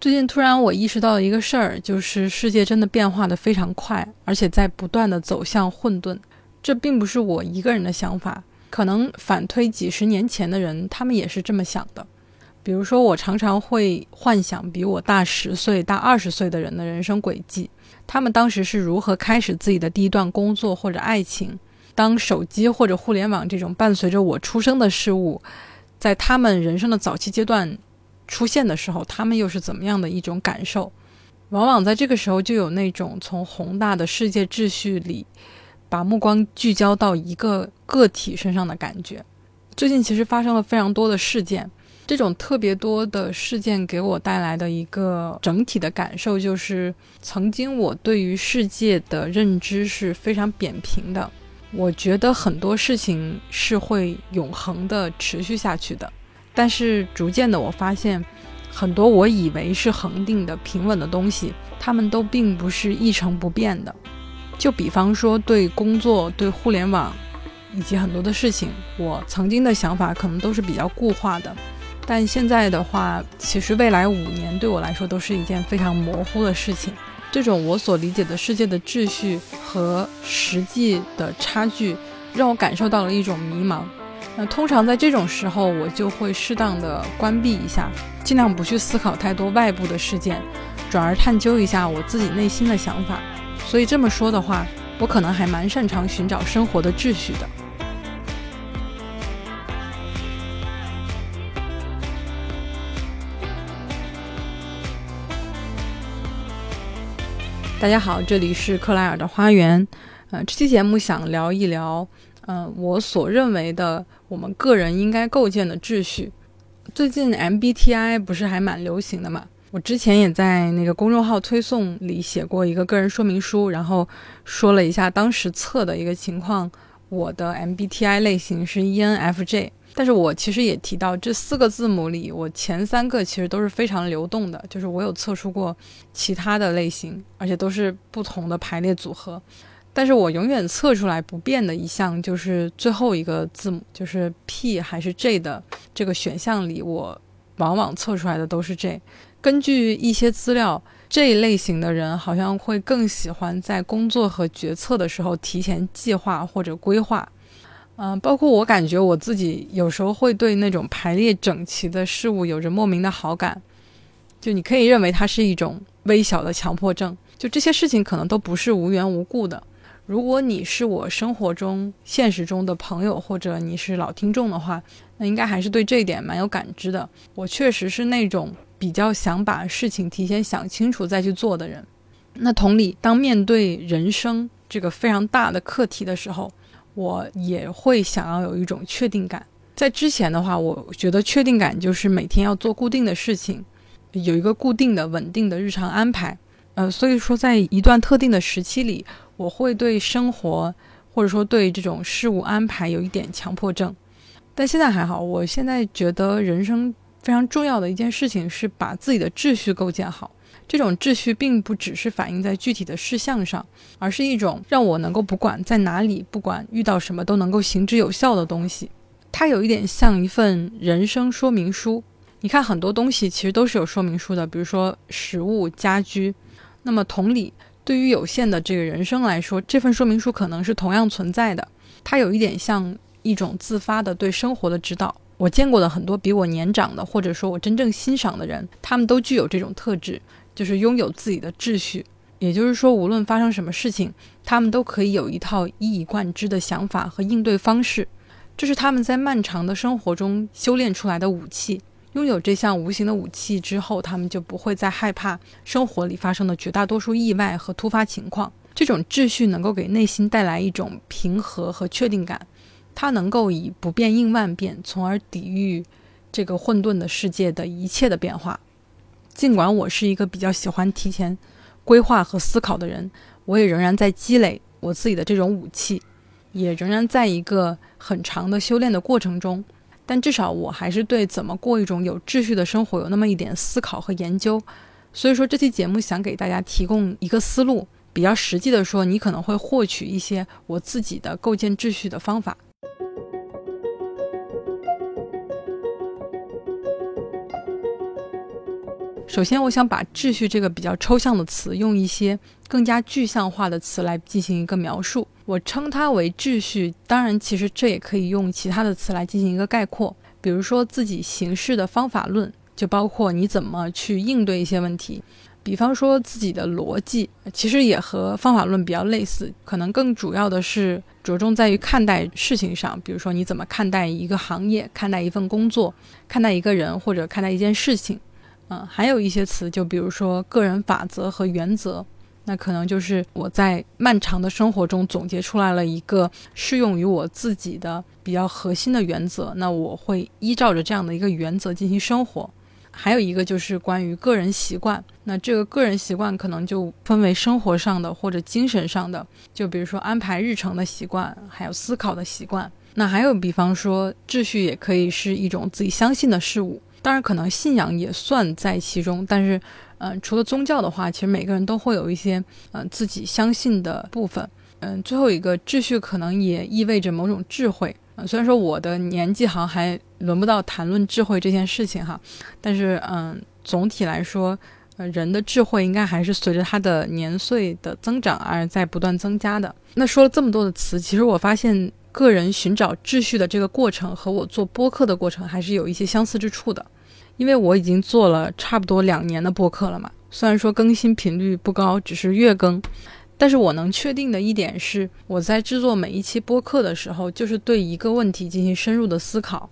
最近突然我意识到一个事儿，就是世界真的变化的非常快，而且在不断的走向混沌。这并不是我一个人的想法，可能反推几十年前的人，他们也是这么想的。比如说，我常常会幻想比我大十岁、大二十岁的人的人生轨迹，他们当时是如何开始自己的第一段工作或者爱情。当手机或者互联网这种伴随着我出生的事物，在他们人生的早期阶段。出现的时候，他们又是怎么样的一种感受？往往在这个时候，就有那种从宏大的世界秩序里，把目光聚焦到一个个体身上的感觉。最近其实发生了非常多的事件，这种特别多的事件给我带来的一个整体的感受，就是曾经我对于世界的认知是非常扁平的。我觉得很多事情是会永恒的持续下去的。但是逐渐的，我发现很多我以为是恒定的、平稳的东西，它们都并不是一成不变的。就比方说，对工作、对互联网以及很多的事情，我曾经的想法可能都是比较固化的。但现在的话，其实未来五年对我来说都是一件非常模糊的事情。这种我所理解的世界的秩序和实际的差距，让我感受到了一种迷茫。那通常在这种时候，我就会适当的关闭一下，尽量不去思考太多外部的事件，转而探究一下我自己内心的想法。所以这么说的话，我可能还蛮擅长寻找生活的秩序的。大家好，这里是克莱尔的花园。呃，这期节目想聊一聊。嗯，我所认为的我们个人应该构建的秩序，最近 MBTI 不是还蛮流行的嘛？我之前也在那个公众号推送里写过一个个人说明书，然后说了一下当时测的一个情况，我的 MBTI 类型是 ENFJ，但是我其实也提到这四个字母里，我前三个其实都是非常流动的，就是我有测出过其他的类型，而且都是不同的排列组合。但是我永远测出来不变的一项就是最后一个字母，就是 P 还是 J 的这个选项里，我往往测出来的都是 J。根据一些资料，这一类型的人好像会更喜欢在工作和决策的时候提前计划或者规划。嗯，包括我感觉我自己有时候会对那种排列整齐的事物有着莫名的好感。就你可以认为它是一种微小的强迫症。就这些事情可能都不是无缘无故的。如果你是我生活中、现实中的朋友，或者你是老听众的话，那应该还是对这一点蛮有感知的。我确实是那种比较想把事情提前想清楚再去做的人。那同理，当面对人生这个非常大的课题的时候，我也会想要有一种确定感。在之前的话，我觉得确定感就是每天要做固定的事情，有一个固定的、稳定的日常安排。呃，所以说在一段特定的时期里。我会对生活，或者说对这种事物安排有一点强迫症，但现在还好。我现在觉得人生非常重要的一件事情是把自己的秩序构建好。这种秩序并不只是反映在具体的事项上，而是一种让我能够不管在哪里，不管遇到什么都能够行之有效的东西。它有一点像一份人生说明书。你看，很多东西其实都是有说明书的，比如说食物、家居。那么同理。对于有限的这个人生来说，这份说明书可能是同样存在的。它有一点像一种自发的对生活的指导。我见过的很多比我年长的，或者说我真正欣赏的人，他们都具有这种特质，就是拥有自己的秩序。也就是说，无论发生什么事情，他们都可以有一套一以贯之的想法和应对方式。这是他们在漫长的生活中修炼出来的武器。拥有这项无形的武器之后，他们就不会再害怕生活里发生的绝大多数意外和突发情况。这种秩序能够给内心带来一种平和和确定感，它能够以不变应万变，从而抵御这个混沌的世界的一切的变化。尽管我是一个比较喜欢提前规划和思考的人，我也仍然在积累我自己的这种武器，也仍然在一个很长的修炼的过程中。但至少我还是对怎么过一种有秩序的生活有那么一点思考和研究，所以说这期节目想给大家提供一个思路，比较实际的说，你可能会获取一些我自己的构建秩序的方法。首先，我想把秩序这个比较抽象的词，用一些更加具象化的词来进行一个描述。我称它为秩序，当然，其实这也可以用其他的词来进行一个概括，比如说自己行事的方法论，就包括你怎么去应对一些问题。比方说自己的逻辑，其实也和方法论比较类似，可能更主要的是着重在于看待事情上。比如说你怎么看待一个行业，看待一份工作，看待一个人或者看待一件事情。嗯，还有一些词，就比如说个人法则和原则，那可能就是我在漫长的生活中总结出来了一个适用于我自己的比较核心的原则，那我会依照着这样的一个原则进行生活。还有一个就是关于个人习惯，那这个个人习惯可能就分为生活上的或者精神上的，就比如说安排日程的习惯，还有思考的习惯。那还有比方说秩序也可以是一种自己相信的事物，当然可能信仰也算在其中。但是，嗯，除了宗教的话，其实每个人都会有一些嗯自己相信的部分。嗯，最后一个秩序可能也意味着某种智慧。虽然说我的年纪好像还轮不到谈论智慧这件事情哈，但是嗯，总体来说，呃，人的智慧应该还是随着他的年岁的增长而在不断增加的。那说了这么多的词，其实我发现个人寻找秩序的这个过程和我做播客的过程还是有一些相似之处的，因为我已经做了差不多两年的播客了嘛，虽然说更新频率不高，只是月更。但是我能确定的一点是，我在制作每一期播客的时候，就是对一个问题进行深入的思考。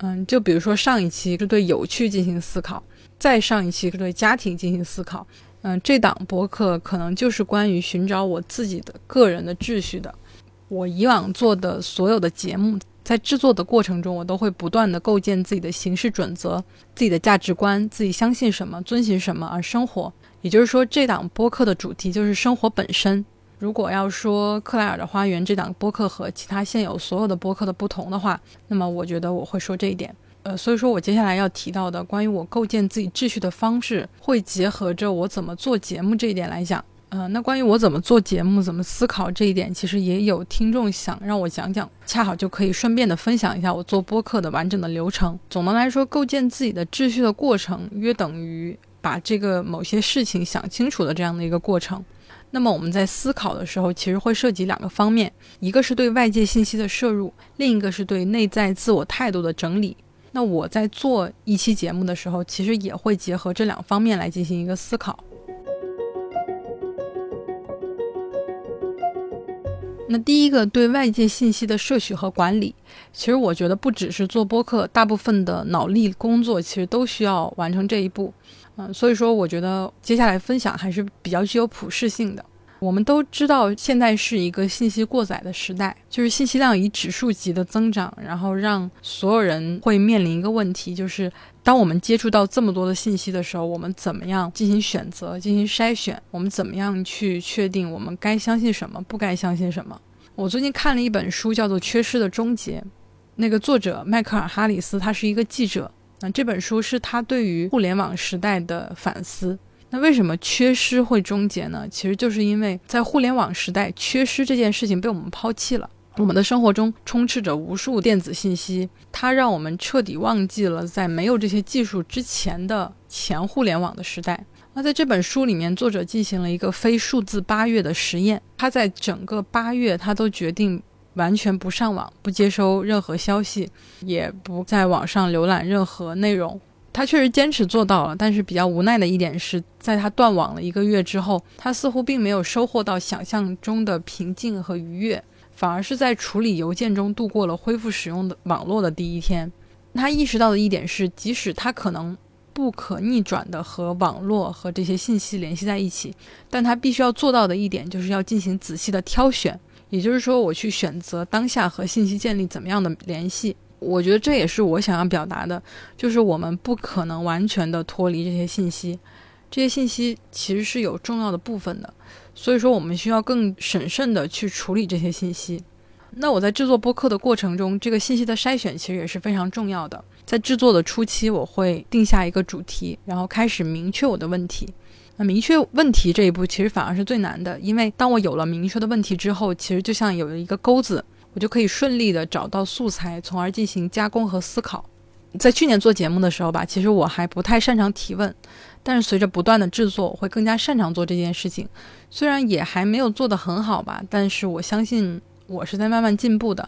嗯，就比如说上一期是对有趣进行思考，再上一期是对家庭进行思考。嗯，这档播客可能就是关于寻找我自己的个人的秩序的。我以往做的所有的节目，在制作的过程中，我都会不断的构建自己的行事准则、自己的价值观、自己相信什么、遵循什么而生活。也就是说，这档播客的主题就是生活本身。如果要说克莱尔的花园这档播客和其他现有所有的播客的不同的话，那么我觉得我会说这一点。呃，所以说我接下来要提到的关于我构建自己秩序的方式，会结合着我怎么做节目这一点来讲。呃，那关于我怎么做节目、怎么思考这一点，其实也有听众想让我讲讲，恰好就可以顺便的分享一下我做播客的完整的流程。总的来说，构建自己的秩序的过程，约等于。把这个某些事情想清楚的这样的一个过程，那么我们在思考的时候，其实会涉及两个方面，一个是对外界信息的摄入，另一个是对内在自我态度的整理。那我在做一期节目的时候，其实也会结合这两方面来进行一个思考。那第一个对外界信息的摄取和管理，其实我觉得不只是做播客，大部分的脑力工作其实都需要完成这一步。嗯，所以说我觉得接下来分享还是比较具有普适性的。我们都知道，现在是一个信息过载的时代，就是信息量以指数级的增长，然后让所有人会面临一个问题，就是当我们接触到这么多的信息的时候，我们怎么样进行选择、进行筛选？我们怎么样去确定我们该相信什么、不该相信什么？我最近看了一本书，叫做《缺失的终结》，那个作者迈克尔·哈里斯，他是一个记者。那这本书是他对于互联网时代的反思。那为什么缺失会终结呢？其实就是因为在互联网时代，缺失这件事情被我们抛弃了。我们的生活中充斥着无数电子信息，它让我们彻底忘记了在没有这些技术之前的前互联网的时代。那在这本书里面，作者进行了一个非数字八月的实验。他在整个八月，他都决定。完全不上网，不接收任何消息，也不在网上浏览任何内容。他确实坚持做到了，但是比较无奈的一点是，在他断网了一个月之后，他似乎并没有收获到想象中的平静和愉悦，反而是在处理邮件中度过了恢复使用的网络的第一天。他意识到的一点是，即使他可能不可逆转的和网络和这些信息联系在一起，但他必须要做到的一点，就是要进行仔细的挑选。也就是说，我去选择当下和信息建立怎么样的联系，我觉得这也是我想要表达的，就是我们不可能完全的脱离这些信息，这些信息其实是有重要的部分的，所以说我们需要更审慎的去处理这些信息。那我在制作播客的过程中，这个信息的筛选其实也是非常重要的。在制作的初期，我会定下一个主题，然后开始明确我的问题。那明确问题这一步其实反而是最难的，因为当我有了明确的问题之后，其实就像有了一个钩子，我就可以顺利的找到素材，从而进行加工和思考。在去年做节目的时候吧，其实我还不太擅长提问，但是随着不断的制作，我会更加擅长做这件事情。虽然也还没有做得很好吧，但是我相信我是在慢慢进步的。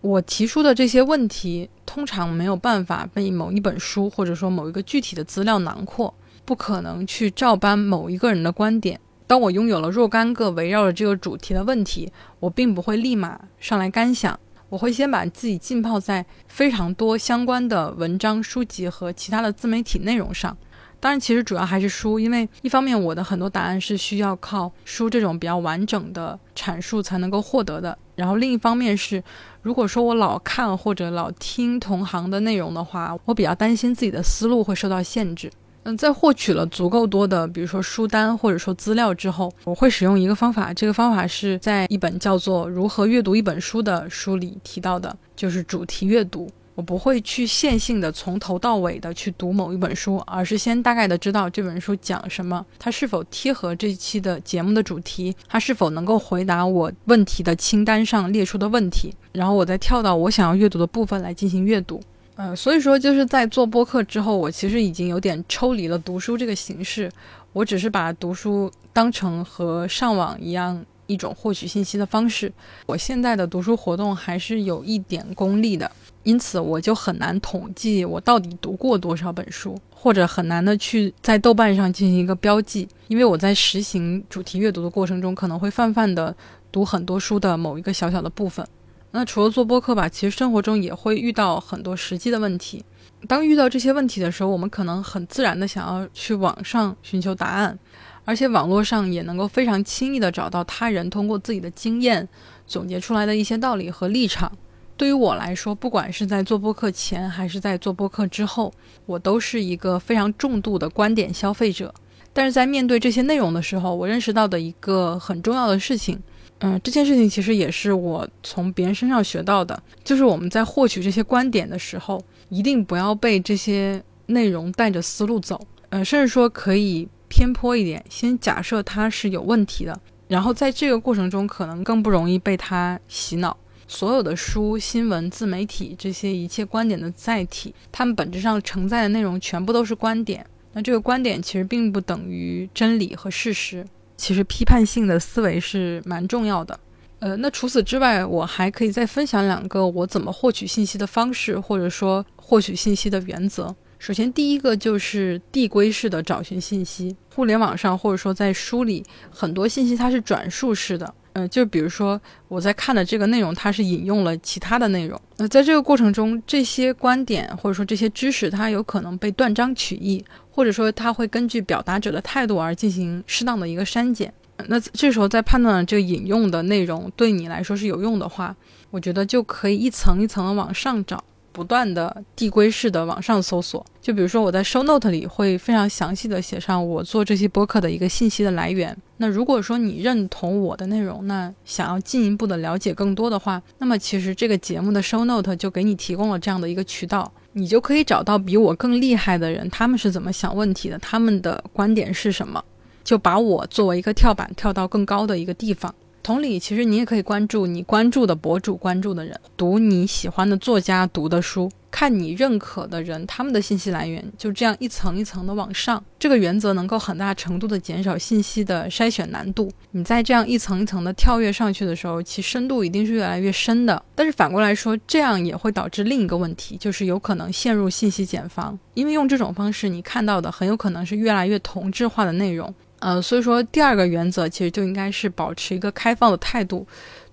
我提出的这些问题，通常没有办法被某一本书或者说某一个具体的资料囊括，不可能去照搬某一个人的观点。当我拥有了若干个围绕着这个主题的问题，我并不会立马上来干想，我会先把自己浸泡在非常多相关的文章、书籍和其他的自媒体内容上。当然，其实主要还是书，因为一方面我的很多答案是需要靠书这种比较完整的阐述才能够获得的。然后另一方面是，如果说我老看或者老听同行的内容的话，我比较担心自己的思路会受到限制。嗯，在获取了足够多的，比如说书单或者说资料之后，我会使用一个方法。这个方法是在一本叫做《如何阅读一本书》的书里提到的，就是主题阅读。我不会去线性的从头到尾的去读某一本书，而是先大概的知道这本书讲什么，它是否贴合这一期的节目的主题，它是否能够回答我问题的清单上列出的问题，然后我再跳到我想要阅读的部分来进行阅读。呃，所以说就是在做播客之后，我其实已经有点抽离了读书这个形式，我只是把读书当成和上网一样一种获取信息的方式。我现在的读书活动还是有一点功利的。因此，我就很难统计我到底读过多少本书，或者很难的去在豆瓣上进行一个标记，因为我在实行主题阅读的过程中，可能会泛泛的读很多书的某一个小小的部分。那除了做播客吧，其实生活中也会遇到很多实际的问题。当遇到这些问题的时候，我们可能很自然的想要去网上寻求答案，而且网络上也能够非常轻易的找到他人通过自己的经验总结出来的一些道理和立场。对于我来说，不管是在做播客前还是在做播客之后，我都是一个非常重度的观点消费者。但是在面对这些内容的时候，我认识到的一个很重要的事情，嗯，这件事情其实也是我从别人身上学到的，就是我们在获取这些观点的时候，一定不要被这些内容带着思路走，呃，甚至说可以偏颇一点，先假设它是有问题的，然后在这个过程中，可能更不容易被它洗脑。所有的书、新闻、自媒体这些一切观点的载体，它们本质上承载的内容全部都是观点。那这个观点其实并不等于真理和事实。其实批判性的思维是蛮重要的。呃，那除此之外，我还可以再分享两个我怎么获取信息的方式，或者说获取信息的原则。首先，第一个就是递归式的找寻信息。互联网上或者说在书里，很多信息它是转述式的。嗯，就比如说我在看的这个内容，它是引用了其他的内容。那在这个过程中，这些观点或者说这些知识，它有可能被断章取义，或者说它会根据表达者的态度而进行适当的一个删减。那这时候在判断这个引用的内容对你来说是有用的话，我觉得就可以一层一层的往上找。不断的递归式的往上搜索，就比如说我在 show note 里会非常详细的写上我做这些播客的一个信息的来源。那如果说你认同我的内容，那想要进一步的了解更多的话，那么其实这个节目的 show note 就给你提供了这样的一个渠道，你就可以找到比我更厉害的人，他们是怎么想问题的，他们的观点是什么，就把我作为一个跳板跳到更高的一个地方。同理，其实你也可以关注你关注的博主、关注的人，读你喜欢的作家读的书，看你认可的人他们的信息来源，就这样一层一层的往上。这个原则能够很大程度的减少信息的筛选难度。你在这样一层一层的跳跃上去的时候，其深度一定是越来越深的。但是反过来说，这样也会导致另一个问题，就是有可能陷入信息茧房，因为用这种方式，你看到的很有可能是越来越同质化的内容。呃，所以说第二个原则其实就应该是保持一个开放的态度，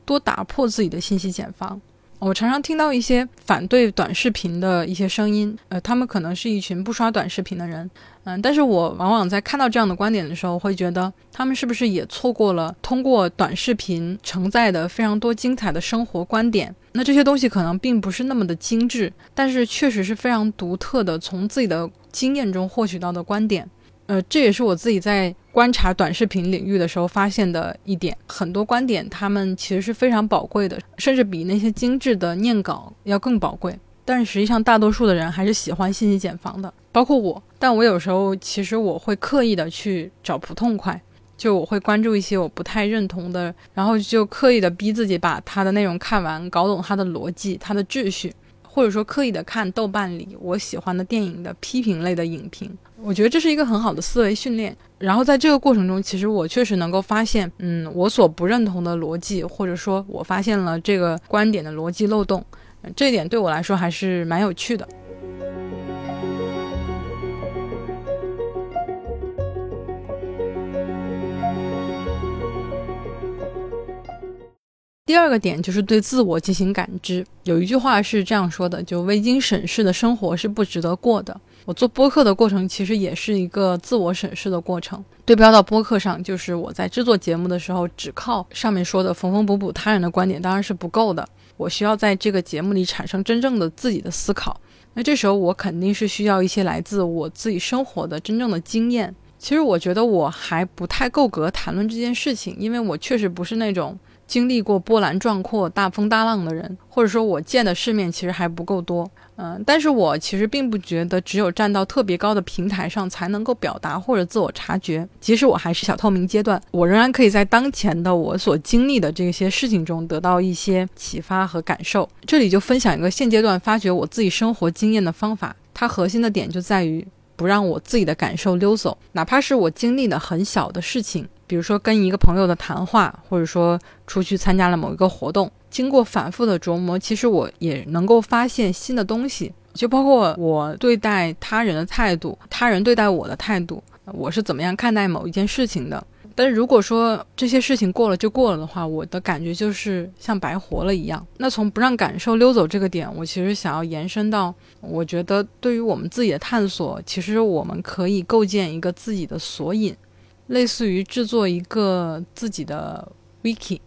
多打破自己的信息茧房。我常常听到一些反对短视频的一些声音，呃，他们可能是一群不刷短视频的人，嗯，但是我往往在看到这样的观点的时候，会觉得他们是不是也错过了通过短视频承载的非常多精彩的生活观点？那这些东西可能并不是那么的精致，但是确实是非常独特的，从自己的经验中获取到的观点。呃，这也是我自己在观察短视频领域的时候发现的一点，很多观点他们其实是非常宝贵的，甚至比那些精致的念稿要更宝贵。但是实际上，大多数的人还是喜欢信息茧房的，包括我。但我有时候其实我会刻意的去找不痛快，就我会关注一些我不太认同的，然后就刻意的逼自己把它的内容看完，搞懂它的逻辑、它的秩序，或者说刻意的看豆瓣里我喜欢的电影的批评类的影评。我觉得这是一个很好的思维训练。然后在这个过程中，其实我确实能够发现，嗯，我所不认同的逻辑，或者说我发现了这个观点的逻辑漏洞，这一点对我来说还是蛮有趣的。第二个点就是对自我进行感知。有一句话是这样说的：就未经审视的生活是不值得过的。我做播客的过程其实也是一个自我审视的过程。对标到播客上，就是我在制作节目的时候，只靠上面说的缝缝补补他人的观点当然是不够的。我需要在这个节目里产生真正的自己的思考。那这时候我肯定是需要一些来自我自己生活的真正的经验。其实我觉得我还不太够格谈论这件事情，因为我确实不是那种。经历过波澜壮阔、大风大浪的人，或者说我见的世面其实还不够多，嗯，但是我其实并不觉得只有站到特别高的平台上才能够表达或者自我察觉。即使我还是小透明阶段，我仍然可以在当前的我所经历的这些事情中得到一些启发和感受。这里就分享一个现阶段发掘我自己生活经验的方法，它核心的点就在于不让我自己的感受溜走，哪怕是我经历的很小的事情。比如说跟一个朋友的谈话，或者说出去参加了某一个活动，经过反复的琢磨，其实我也能够发现新的东西。就包括我对待他人的态度，他人对待我的态度，我是怎么样看待某一件事情的。但是如果说这些事情过了就过了的话，我的感觉就是像白活了一样。那从不让感受溜走这个点，我其实想要延伸到，我觉得对于我们自己的探索，其实我们可以构建一个自己的索引。类似于制作一个自己的 wiki，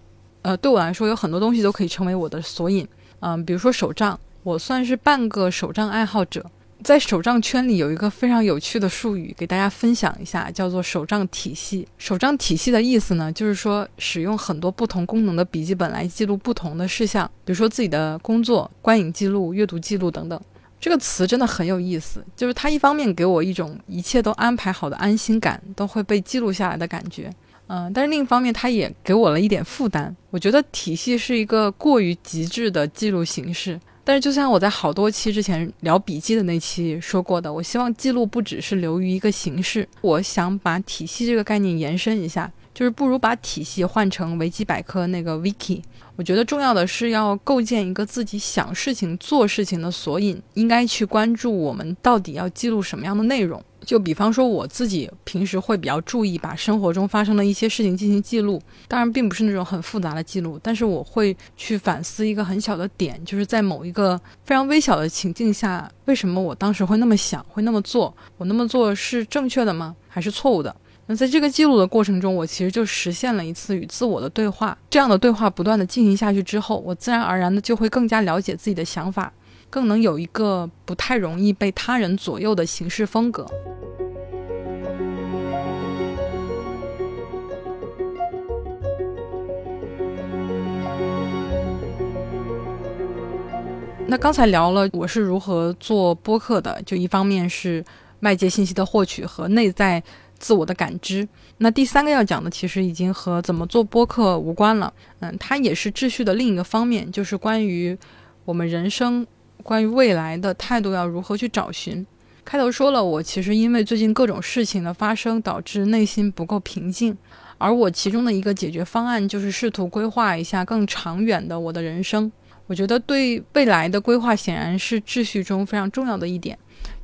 呃，对我来说有很多东西都可以成为我的索引，嗯，比如说手账，我算是半个手账爱好者。在手账圈里有一个非常有趣的术语，给大家分享一下，叫做手账体系。手账体系的意思呢，就是说使用很多不同功能的笔记本来记录不同的事项，比如说自己的工作、观影记录、阅读记录等等。这个词真的很有意思，就是它一方面给我一种一切都安排好的安心感，都会被记录下来的感觉，嗯，但是另一方面，它也给我了一点负担。我觉得体系是一个过于极致的记录形式，但是就像我在好多期之前聊笔记的那期说过的，我希望记录不只是流于一个形式，我想把体系这个概念延伸一下，就是不如把体系换成维基百科那个 wiki。我觉得重要的是要构建一个自己想事情、做事情的索引，应该去关注我们到底要记录什么样的内容。就比方说，我自己平时会比较注意把生活中发生的一些事情进行记录，当然并不是那种很复杂的记录，但是我会去反思一个很小的点，就是在某一个非常微小的情境下，为什么我当时会那么想、会那么做？我那么做是正确的吗？还是错误的？那在这个记录的过程中，我其实就实现了一次与自我的对话。这样的对话不断的进行下去之后，我自然而然的就会更加了解自己的想法，更能有一个不太容易被他人左右的行事风格。那刚才聊了我是如何做播客的，就一方面是外界信息的获取和内在。自我的感知。那第三个要讲的，其实已经和怎么做播客无关了。嗯，它也是秩序的另一个方面，就是关于我们人生、关于未来的态度要如何去找寻。开头说了，我其实因为最近各种事情的发生，导致内心不够平静。而我其中的一个解决方案，就是试图规划一下更长远的我的人生。我觉得对未来的规划，显然是秩序中非常重要的一点。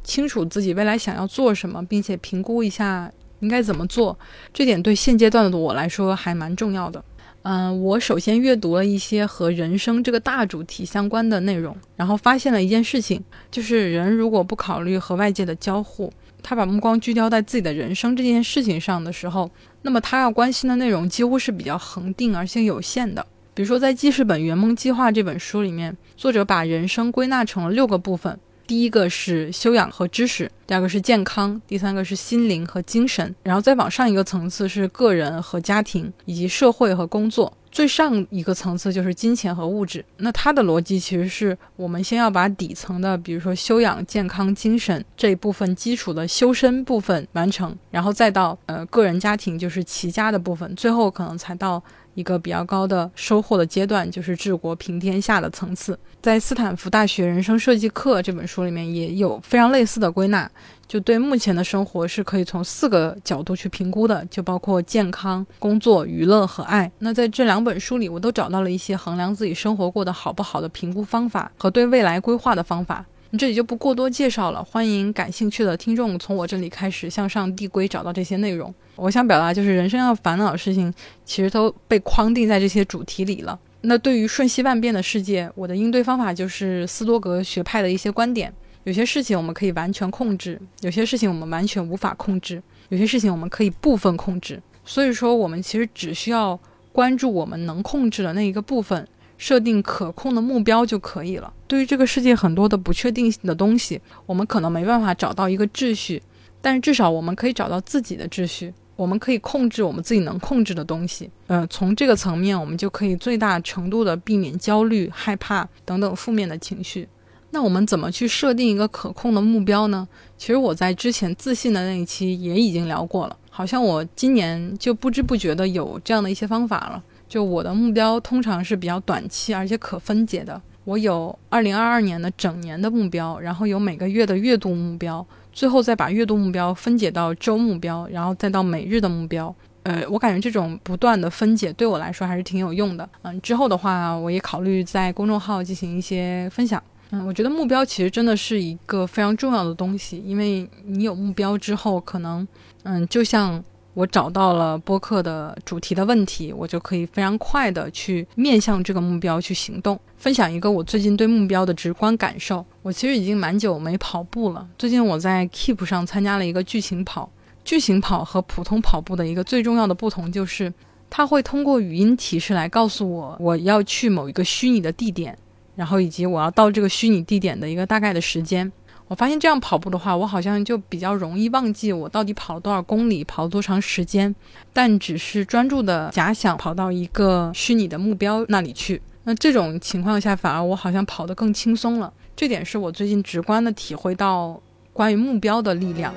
清楚自己未来想要做什么，并且评估一下。应该怎么做？这点对现阶段的我来说还蛮重要的。嗯，我首先阅读了一些和人生这个大主题相关的内容，然后发现了一件事情，就是人如果不考虑和外界的交互，他把目光聚焦在自己的人生这件事情上的时候，那么他要关心的内容几乎是比较恒定而且有限的。比如说，在《记事本圆梦计划》这本书里面，作者把人生归纳成了六个部分。第一个是修养和知识，第二个是健康，第三个是心灵和精神，然后再往上一个层次是个人和家庭，以及社会和工作，最上一个层次就是金钱和物质。那它的逻辑其实是我们先要把底层的，比如说修养、健康、精神这一部分基础的修身部分完成，然后再到呃个人家庭就是齐家的部分，最后可能才到一个比较高的收获的阶段，就是治国平天下的层次。在斯坦福大学人生设计课这本书里面，也有非常类似的归纳，就对目前的生活是可以从四个角度去评估的，就包括健康、工作、娱乐和爱。那在这两本书里，我都找到了一些衡量自己生活过得好不好的评估方法和对未来规划的方法。这里就不过多介绍了，欢迎感兴趣的听众从我这里开始向上递归，找到这些内容。我想表达就是，人生要烦恼的事情，其实都被框定在这些主题里了。那对于瞬息万变的世界，我的应对方法就是斯多格学派的一些观点。有些事情我们可以完全控制，有些事情我们完全无法控制，有些事情我们可以部分控制。所以说，我们其实只需要关注我们能控制的那一个部分。设定可控的目标就可以了。对于这个世界很多的不确定性的东西，我们可能没办法找到一个秩序，但是至少我们可以找到自己的秩序。我们可以控制我们自己能控制的东西。呃，从这个层面，我们就可以最大程度的避免焦虑、害怕等等负面的情绪。那我们怎么去设定一个可控的目标呢？其实我在之前自信的那一期也已经聊过了。好像我今年就不知不觉的有这样的一些方法了。就我的目标通常是比较短期，而且可分解的。我有二零二二年的整年的目标，然后有每个月的月度目标，最后再把月度目标分解到周目标，然后再到每日的目标。呃，我感觉这种不断的分解对我来说还是挺有用的。嗯，之后的话，我也考虑在公众号进行一些分享。嗯，我觉得目标其实真的是一个非常重要的东西，因为你有目标之后，可能，嗯，就像。我找到了播客的主题的问题，我就可以非常快的去面向这个目标去行动。分享一个我最近对目标的直观感受。我其实已经蛮久没跑步了。最近我在 Keep 上参加了一个剧情跑。剧情跑和普通跑步的一个最重要的不同就是，它会通过语音提示来告诉我我要去某一个虚拟的地点，然后以及我要到这个虚拟地点的一个大概的时间。我发现这样跑步的话，我好像就比较容易忘记我到底跑了多少公里，跑了多长时间，但只是专注的假想跑到一个虚拟的目标那里去。那这种情况下，反而我好像跑得更轻松了。这点是我最近直观的体会到关于目标的力量。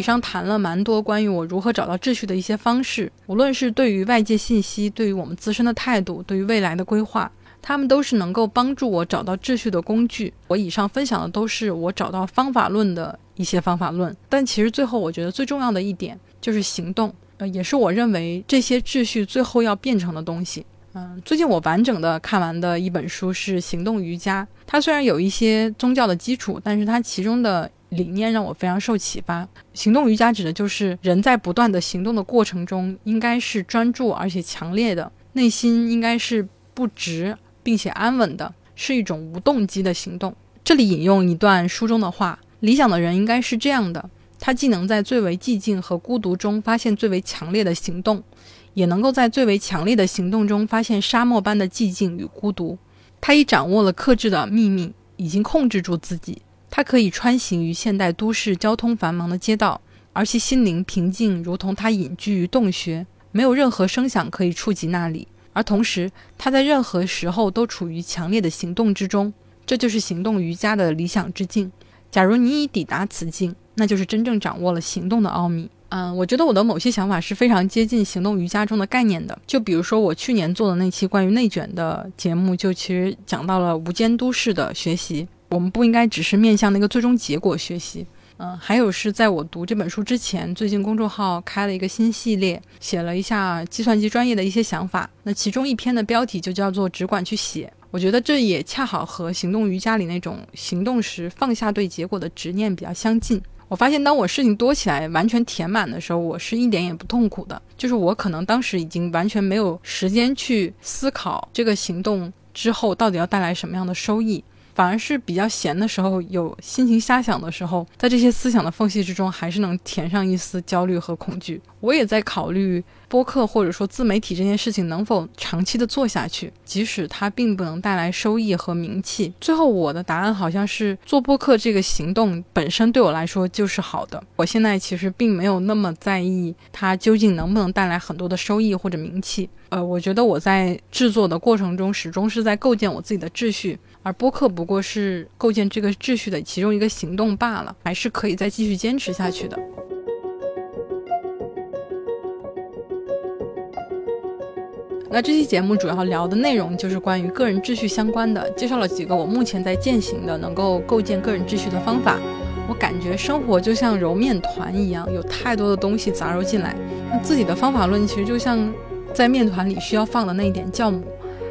以上谈了蛮多关于我如何找到秩序的一些方式，无论是对于外界信息、对于我们自身的态度、对于未来的规划，他们都是能够帮助我找到秩序的工具。我以上分享的都是我找到方法论的一些方法论，但其实最后我觉得最重要的一点就是行动，呃，也是我认为这些秩序最后要变成的东西。嗯，最近我完整的看完的一本书是《行动瑜伽》，它虽然有一些宗教的基础，但是它其中的。理念让我非常受启发。行动瑜伽指的就是人在不断的行动的过程中，应该是专注而且强烈的，内心应该是不直并且安稳的，是一种无动机的行动。这里引用一段书中的话：理想的人应该是这样的，他既能在最为寂静和孤独中发现最为强烈的行动，也能够在最为强烈的行动中发现沙漠般的寂静与孤独。他已掌握了克制的秘密，已经控制住自己。它可以穿行于现代都市交通繁忙的街道，而其心灵平静，如同他隐居于洞穴，没有任何声响可以触及那里。而同时，他在任何时候都处于强烈的行动之中，这就是行动瑜伽的理想之境。假如你已抵达此境，那就是真正掌握了行动的奥秘。嗯，我觉得我的某些想法是非常接近行动瑜伽中的概念的。就比如说，我去年做的那期关于内卷的节目，就其实讲到了无监督式的学习。我们不应该只是面向那个最终结果学习，嗯，还有是在我读这本书之前，最近公众号开了一个新系列，写了一下计算机专业的一些想法。那其中一篇的标题就叫做“只管去写”，我觉得这也恰好和行动瑜伽里那种行动时放下对结果的执念比较相近。我发现，当我事情多起来，完全填满的时候，我是一点也不痛苦的。就是我可能当时已经完全没有时间去思考这个行动之后到底要带来什么样的收益。反而是比较闲的时候，有心情瞎想的时候，在这些思想的缝隙之中，还是能填上一丝焦虑和恐惧。我也在考虑播客或者说自媒体这件事情能否长期的做下去，即使它并不能带来收益和名气。最后我的答案好像是做播客这个行动本身对我来说就是好的。我现在其实并没有那么在意它究竟能不能带来很多的收益或者名气。呃，我觉得我在制作的过程中始终是在构建我自己的秩序，而播客不过是构建这个秩序的其中一个行动罢了，还是可以再继续坚持下去的。那这期节目主要聊的内容就是关于个人秩序相关的，介绍了几个我目前在践行的能够构建个人秩序的方法。我感觉生活就像揉面团一样，有太多的东西杂糅进来。那自己的方法论其实就像在面团里需要放的那一点酵母，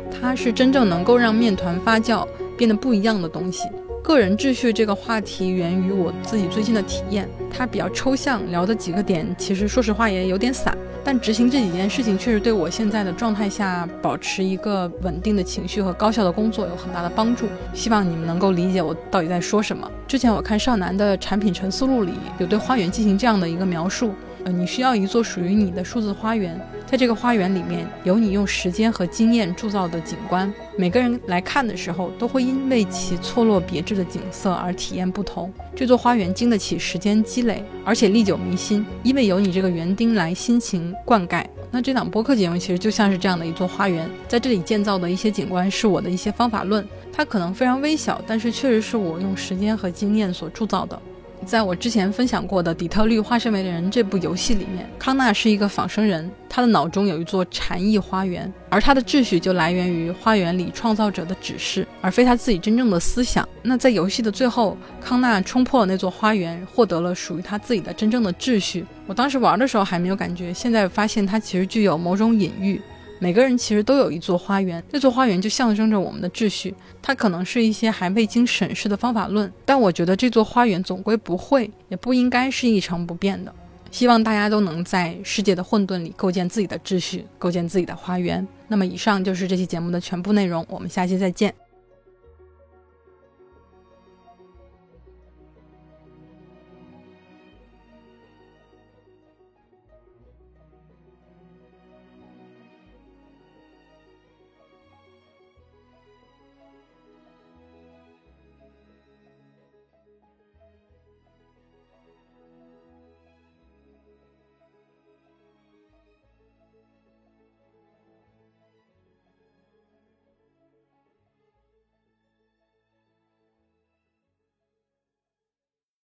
它是真正能够让面团发酵变得不一样的东西。个人秩序这个话题源于我自己最近的体验，它比较抽象，聊的几个点其实说实话也有点散。但执行这几件事情确实对我现在的状态下保持一个稳定的情绪和高效的工作有很大的帮助。希望你们能够理解我到底在说什么。之前我看少男的产品陈思路里有对花园进行这样的一个描述：呃，你需要一座属于你的数字花园。在这个花园里面，有你用时间和经验铸造的景观。每个人来看的时候，都会因为其错落别致的景色而体验不同。这座花园经得起时间积累，而且历久弥新，因为有你这个园丁来辛勤灌溉。那这档播客节目其实就像是这样的一座花园，在这里建造的一些景观是我的一些方法论，它可能非常微小，但是确实是我用时间和经验所铸造的。在我之前分享过的《底特律：化身为人》这部游戏里面，康纳是一个仿生人，他的脑中有一座禅意花园，而他的秩序就来源于花园里创造者的指示，而非他自己真正的思想。那在游戏的最后，康纳冲破了那座花园，获得了属于他自己的真正的秩序。我当时玩的时候还没有感觉，现在发现它其实具有某种隐喻。每个人其实都有一座花园，那座花园就象征着我们的秩序。它可能是一些还未经审视的方法论，但我觉得这座花园总归不会，也不应该是一成不变的。希望大家都能在世界的混沌里构建自己的秩序，构建自己的花园。那么，以上就是这期节目的全部内容，我们下期再见。